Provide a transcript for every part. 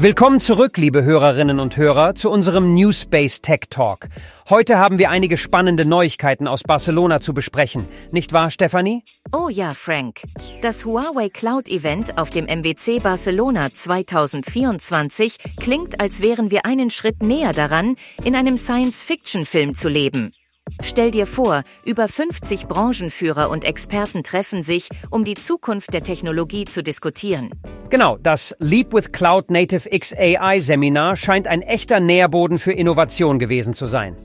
Willkommen zurück, liebe Hörerinnen und Hörer, zu unserem Newspace Tech Talk. Heute haben wir einige spannende Neuigkeiten aus Barcelona zu besprechen. Nicht wahr, Stefanie? Oh ja, Frank. Das Huawei Cloud Event auf dem MWC Barcelona 2024 klingt, als wären wir einen Schritt näher daran, in einem Science-Fiction-Film zu leben. Stell dir vor, über 50 Branchenführer und Experten treffen sich, um die Zukunft der Technologie zu diskutieren. Genau, das Leap with Cloud Native XAI Seminar scheint ein echter Nährboden für Innovation gewesen zu sein.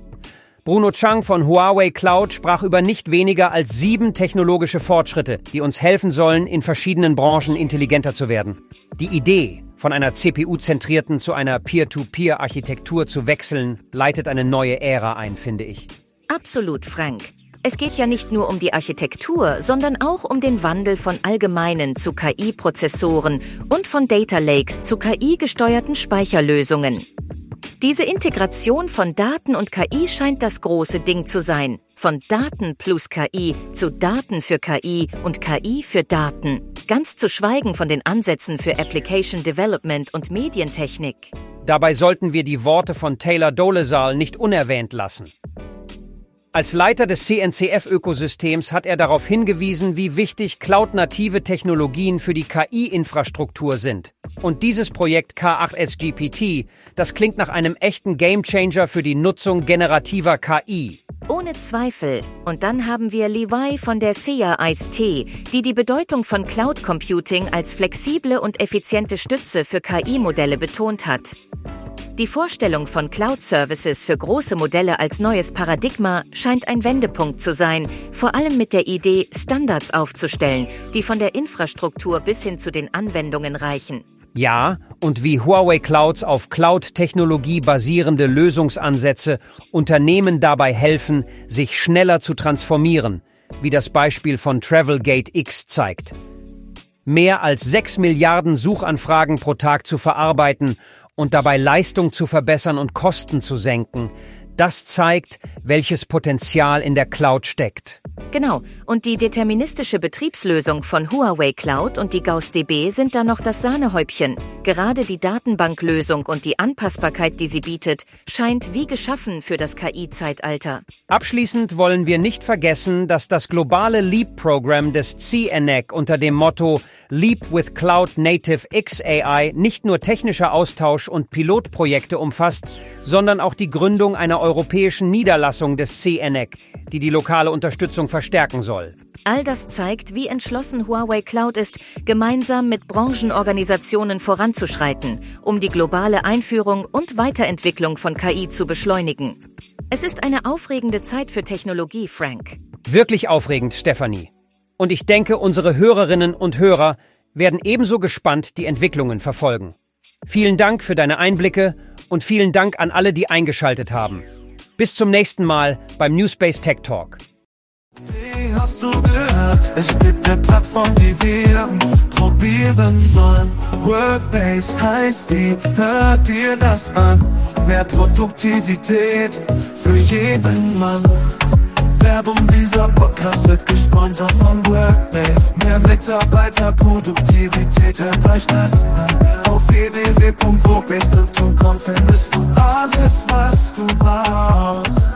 Bruno Chang von Huawei Cloud sprach über nicht weniger als sieben technologische Fortschritte, die uns helfen sollen, in verschiedenen Branchen intelligenter zu werden. Die Idee, von einer CPU-zentrierten zu einer Peer-to-Peer-Architektur zu wechseln, leitet eine neue Ära ein, finde ich. Absolut, Frank. Es geht ja nicht nur um die Architektur, sondern auch um den Wandel von allgemeinen zu KI-Prozessoren und von Data Lakes zu KI-gesteuerten Speicherlösungen. Diese Integration von Daten und KI scheint das große Ding zu sein. Von Daten plus KI zu Daten für KI und KI für Daten. Ganz zu schweigen von den Ansätzen für Application Development und Medientechnik. Dabei sollten wir die Worte von Taylor Dolezal nicht unerwähnt lassen. Als Leiter des CNCF-Ökosystems hat er darauf hingewiesen, wie wichtig cloud-native Technologien für die KI-Infrastruktur sind. Und dieses Projekt K8SGPT, das klingt nach einem echten Gamechanger für die Nutzung generativer KI. Ohne Zweifel. Und dann haben wir Levi von der Ice-T, die die Bedeutung von Cloud Computing als flexible und effiziente Stütze für KI-Modelle betont hat. Die Vorstellung von Cloud-Services für große Modelle als neues Paradigma scheint ein Wendepunkt zu sein, vor allem mit der Idee, Standards aufzustellen, die von der Infrastruktur bis hin zu den Anwendungen reichen. Ja, und wie Huawei Clouds auf Cloud-Technologie basierende Lösungsansätze Unternehmen dabei helfen, sich schneller zu transformieren, wie das Beispiel von Travelgate X zeigt. Mehr als 6 Milliarden Suchanfragen pro Tag zu verarbeiten und dabei Leistung zu verbessern und Kosten zu senken, das zeigt, welches Potenzial in der Cloud steckt. Genau, und die deterministische Betriebslösung von Huawei Cloud und die GaussDB sind da noch das Sahnehäubchen. Gerade die Datenbanklösung und die Anpassbarkeit, die sie bietet, scheint wie geschaffen für das KI-Zeitalter. Abschließend wollen wir nicht vergessen, dass das globale LEAP-Programm des CNEC unter dem Motto Leap with Cloud Native XAI nicht nur technischer Austausch und Pilotprojekte umfasst, sondern auch die Gründung einer europäischen Niederlassung des CNEC, die die lokale Unterstützung verstärken soll. All das zeigt, wie entschlossen Huawei Cloud ist, gemeinsam mit Branchenorganisationen voranzuschreiten, um die globale Einführung und Weiterentwicklung von KI zu beschleunigen. Es ist eine aufregende Zeit für Technologie, Frank. Wirklich aufregend, Stephanie. Und ich denke, unsere Hörerinnen und Hörer werden ebenso gespannt die Entwicklungen verfolgen. Vielen Dank für deine Einblicke und vielen Dank an alle, die eingeschaltet haben. Bis zum nächsten Mal beim Newspace Tech Talk. Wie hast du gehört? Es gibt eine Plattform, die wir probieren sollen. Workbase heißt die, hört dir das an. Mehr Produktivität für jeden Mann. Werbung, dieser Podcast wird gesponsert von Workbase. Mehr Mitarbeiterproduktivität, hört euch das an www.wobistum.com findest du alles, was du brauchst.